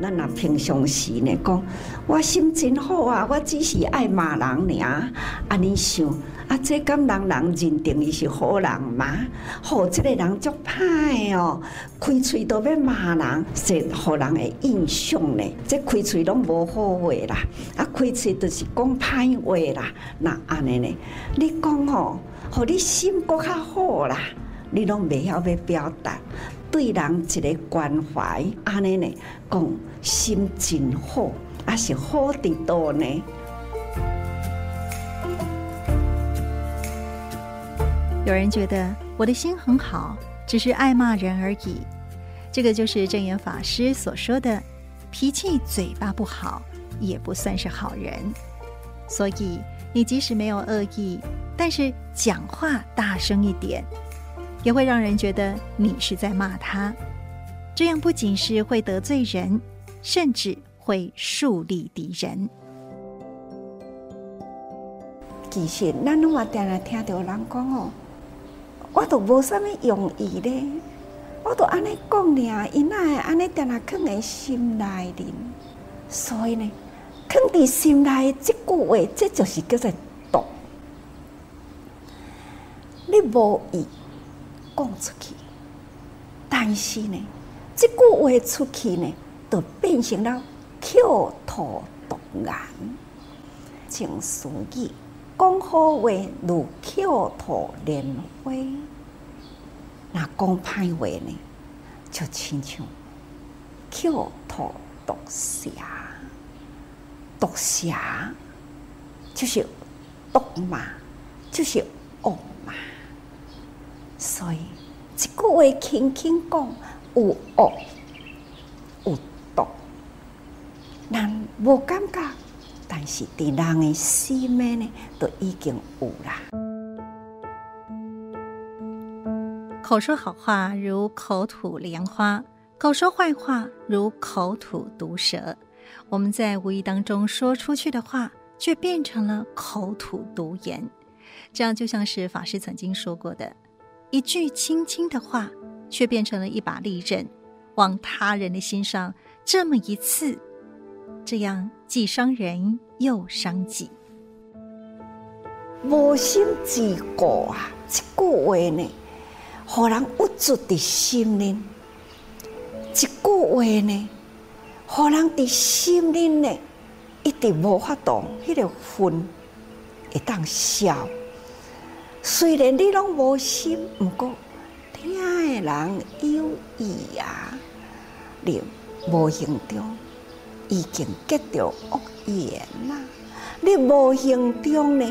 咱若平常时呢，讲我心真好啊，我只是爱骂人尔，安尼想啊，这敢人人认定伊是好人吗？好，这个人足歹哦，开喙都要骂人，是互人的印象呢。这开喙拢无好话啦，啊，开喙就是讲歹话啦。那安尼呢？你讲哦，互你心搁较好啦，你拢袂晓要表达。对人一个关怀，安尼呢，讲心真好，还是好得多呢？有人觉得我的心很好，只是爱骂人而已。这个就是证严法师所说的，脾气嘴巴不好，也不算是好人。所以你即使没有恶意，但是讲话大声一点。也会让人觉得你是在骂他，这样不仅是会得罪人，甚至会树立敌人。其实，咱拢嘛定来听到人讲哦，我都无啥物用意咧，我都安尼讲尔，伊哪会安尼定定囥在心内哩。所以呢，囥伫心内这句话，这就是叫做毒。你无意。讲出去，但是呢，这句话出去呢，就变成了口吐毒言。正俗语，讲好话如口吐莲花，那讲歹话呢，就亲像口吐毒蛇。毒蛇就是毒嘛，就是恶嘛。所以，一句话轻轻讲，有恶有毒，人无感觉，但是伫人的心里呢，都已经有啦。口说好话如口吐莲花，口说坏话如口吐毒蛇。我们在无意当中说出去的话，却变成了口吐毒言。这样就像是法师曾经说过的。一句轻轻的话，却变成了一把利刃，往他人的心上这么一刺，这样既伤人又伤己。无心之过啊！这句话呢，让人郁卒的心灵；这句话呢，让人的心灵呢，一直无法度，迄个魂会当消。虽然你拢无心，毋过听的人有意啊，你无形中已经结着恶缘啦。你无形中呢，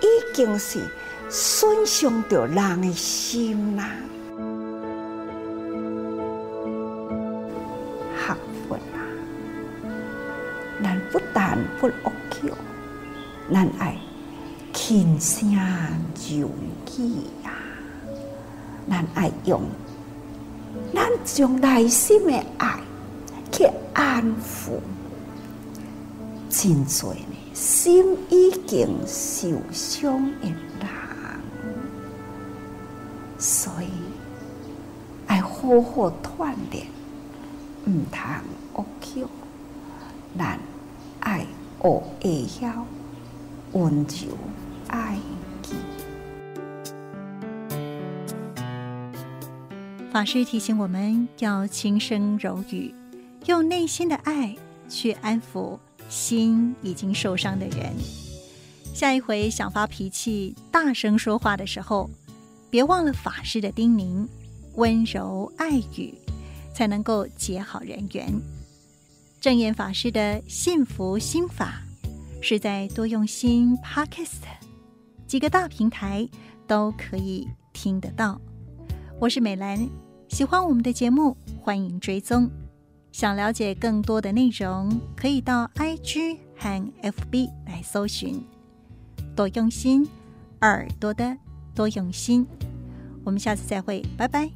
已经是损伤着人的心啦。学佛啊，咱不但不恶口，咱爱。轻声柔语呀，咱爱用，咱将内心的爱去安抚，真多呢，心已经受伤的人，所以爱好好锻炼，唔通恶口，咱爱学会晓温柔。爱，法师提醒我们要轻声柔语，用内心的爱去安抚心已经受伤的人。下一回想发脾气、大声说话的时候，别忘了法师的叮咛，温柔爱语才能够结好人缘。正言法师的幸福心法是在多用心 Podcast。几个大平台都可以听得到。我是美兰，喜欢我们的节目，欢迎追踪。想了解更多的内容，可以到 IG 和 FB 来搜寻。多用心，耳朵的多用心。我们下次再会，拜拜。